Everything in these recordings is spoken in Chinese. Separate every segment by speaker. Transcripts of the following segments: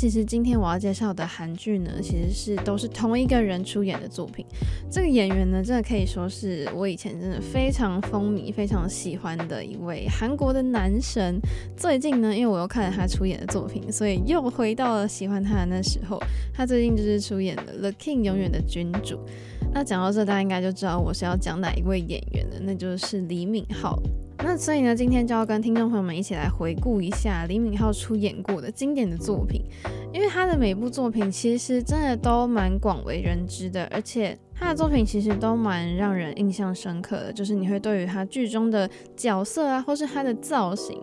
Speaker 1: 其实今天我要介绍的韩剧呢，其实是都是同一个人出演的作品。这个演员呢，真的可以说是我以前真的非常风靡、非常喜欢的一位韩国的男神。最近呢，因为我又看了他出演的作品，所以又回到了喜欢他的那时候。他最近就是出演了《The King》永远的君主。那讲到这，大家应该就知道我是要讲哪一位演员了，那就是李敏镐。那所以呢，今天就要跟听众朋友们一起来回顾一下李敏镐出演过的经典的作品，因为他的每部作品其实真的都蛮广为人知的，而且。他的作品其实都蛮让人印象深刻的，就是你会对于他剧中的角色啊，或是他的造型，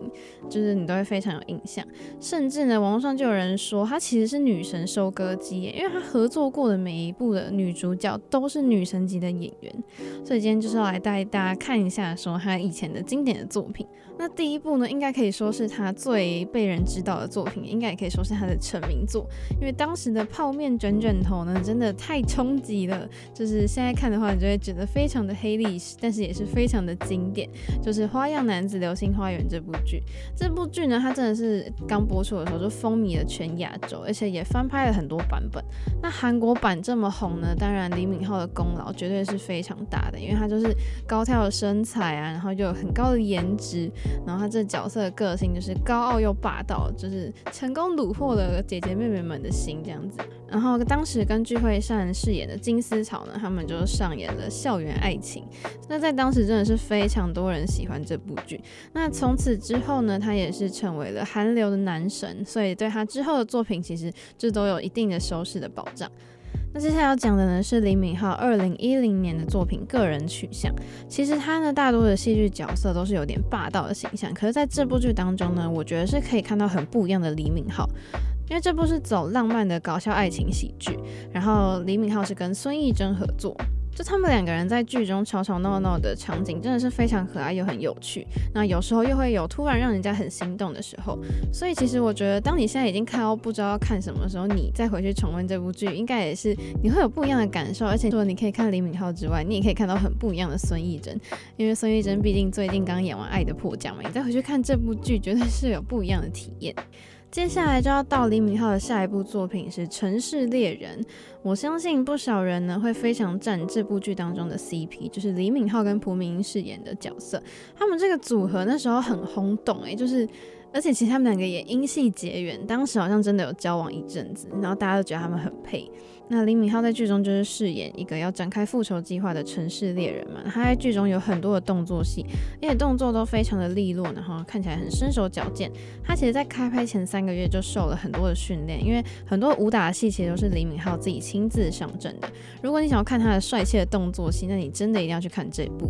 Speaker 1: 就是你都会非常有印象。甚至呢，网络上就有人说他其实是女神收割机，因为他合作过的每一部的女主角都是女神级的演员。所以今天就是要来带大家看一下，说他以前的经典的作品。那第一部呢，应该可以说是他最被人知道的作品，应该也可以说是他的成名作，因为当时的泡面卷卷头呢，真的太冲击了，就。是现在看的话，你就会觉得非常的黑历史，但是也是非常的经典。就是《花样男子流星花园》这部剧，这部剧呢，它真的是刚播出的时候就风靡了全亚洲，而且也翻拍了很多版本。那韩国版这么红呢，当然李敏镐的功劳绝对是非常大的，因为他就是高挑的身材啊，然后又有很高的颜值，然后他这角色的个性就是高傲又霸道，就是成功虏获了姐姐妹妹们的心这样子。然后当时跟具惠善饰演的金丝草呢，他们就上演了校园爱情。那在当时真的是非常多人喜欢这部剧。那从此之后呢，他也是成为了韩流的男神，所以对他之后的作品其实这都有一定的收视的保障。那接下来要讲的呢是李敏镐二零一零年的作品《个人取向》。其实他呢大多的戏剧角色都是有点霸道的形象，可是在这部剧当中呢，我觉得是可以看到很不一样的李敏镐。因为这部是走浪漫的搞笑爱情喜剧，然后李敏镐是跟孙艺珍合作，就他们两个人在剧中吵吵闹闹的场景真的是非常可爱又很有趣。那有时候又会有突然让人家很心动的时候，所以其实我觉得，当你现在已经看到不知道要看什么时候，你再回去重温这部剧，应该也是你会有不一样的感受。而且除了你可以看李敏镐之外，你也可以看到很不一样的孙艺珍，因为孙艺珍毕竟最近刚演完《爱的迫降》嘛，你再回去看这部剧，绝对是有不一样的体验。接下来就要到李敏镐的下一部作品是《城市猎人》，我相信不少人呢会非常赞这部剧当中的 CP，就是李敏镐跟朴敏英饰演的角色，他们这个组合那时候很轰动诶，就是而且其实他们两个也因戏结缘，当时好像真的有交往一阵子，然后大家都觉得他们很配。那李敏镐在剧中就是饰演一个要展开复仇计划的城市猎人嘛，他在剧中有很多的动作戏，而且动作都非常的利落，然后看起来很身手矫健。他其实，在开拍前三个月就受了很多的训练，因为很多武打戏其实都是李敏镐自己亲自上阵的。如果你想要看他的帅气的动作戏，那你真的一定要去看这部。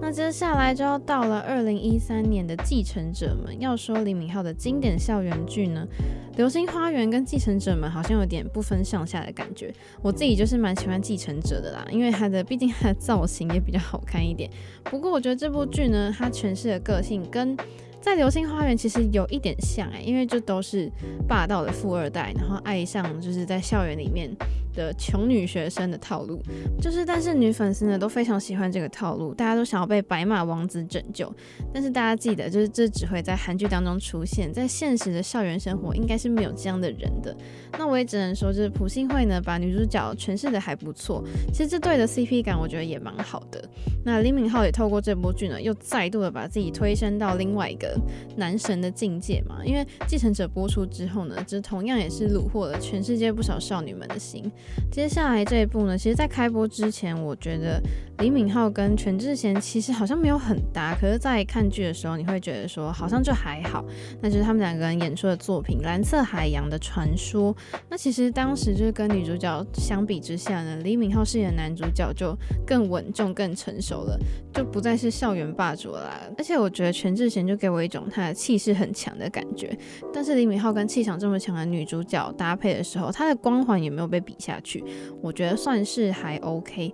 Speaker 1: 那接下来就要到了二零一三年的《继承者们》，要说李敏镐的经典校园剧呢，《流星花园》跟《继承者们》好像有点不分上下的感觉。我自己就是蛮喜欢继承者的啦，因为它的毕竟它的造型也比较好看一点。不过我觉得这部剧呢，它诠释的个性跟在《流星花园》其实有一点像哎、因为就都是霸道的富二代，然后爱上就是在校园里面的穷女学生的套路，就是但是女粉丝呢都非常喜欢这个套路，大家都想要被白马王子拯救。但是大家记得，就是这只会在韩剧当中出现，在现实的校园生活应该是没有这样的人的。那我也只能说，就是朴信惠呢把女主角诠释的还不错，其实这对的 CP 感我觉得也蛮好的。那李敏镐也透过这部剧呢，又再度的把自己推升到另外一个男神的境界嘛。因为继承者播出之后呢，这同样也是虏获了全世界不少少女们的心。接下来这一部呢，其实，在开播之前，我觉得李敏镐跟全智贤其实好像没有很搭。可是，在看剧的时候，你会觉得说，好像就还好。那就是他们两个人演出的作品《蓝色海洋的传说》。那其实当时就是跟女主角相比之下呢，李敏镐饰演的男主角就更稳重、更成熟了，就不再是校园霸主了啦。而且，我觉得全智贤就给我一种他的气势很强的感觉。但是，李敏镐跟气场这么强的女主角搭配的时候，她的光环也没有被比下去。我觉得算是还 OK。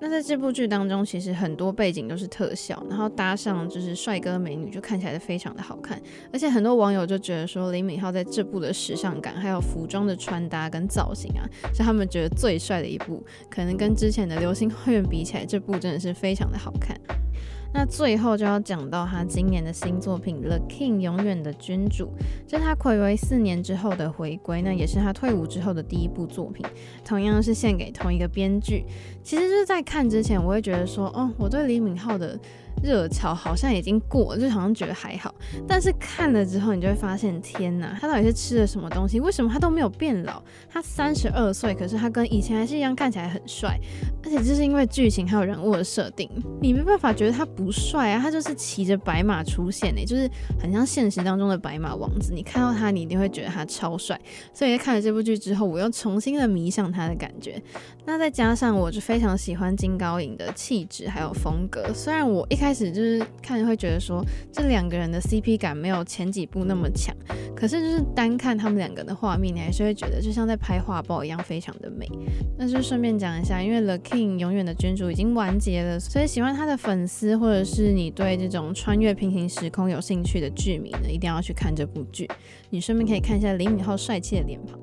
Speaker 1: 那在这部剧当中，其实很多背景都是特效，然后搭上就是帅哥美女，就看起来非常的好看。而且很多网友就觉得说，李敏镐在这部的时尚感，还有服装的穿搭跟造型啊，是他们觉得最帅的一部。可能跟之前的《流星花园》比起来，这部真的是非常的好看。那最后就要讲到他今年的新作品《The King》永远的君主，这是他睽违四年之后的回归，那也是他退伍之后的第一部作品，同样是献给同一个编剧。其实就是在看之前，我会觉得说，哦，我对李敏镐的。热潮好像已经过了，就好像觉得还好，但是看了之后，你就会发现，天哪，他到底是吃了什么东西？为什么他都没有变老？他三十二岁，可是他跟以前还是一样，看起来很帅。而且这是因为剧情还有人物的设定，你没办法觉得他不帅啊，他就是骑着白马出现诶，就是很像现实当中的白马王子。你看到他，你一定会觉得他超帅。所以在看了这部剧之后，我又重新的迷上他的感觉。那再加上我就非常喜欢金高银的气质还有风格，虽然我一开始就是看会觉得说这两个人的 CP 感没有前几部那么强，可是就是单看他们两个的画面，你还是会觉得就像在拍画报一样，非常的美。那就顺便讲一下，因为 The King 永远的君主已经完结了，所以喜欢他的粉丝或者是你对这种穿越平行时空有兴趣的剧迷呢，一定要去看这部剧。你顺便可以看一下李敏镐帅气的脸庞。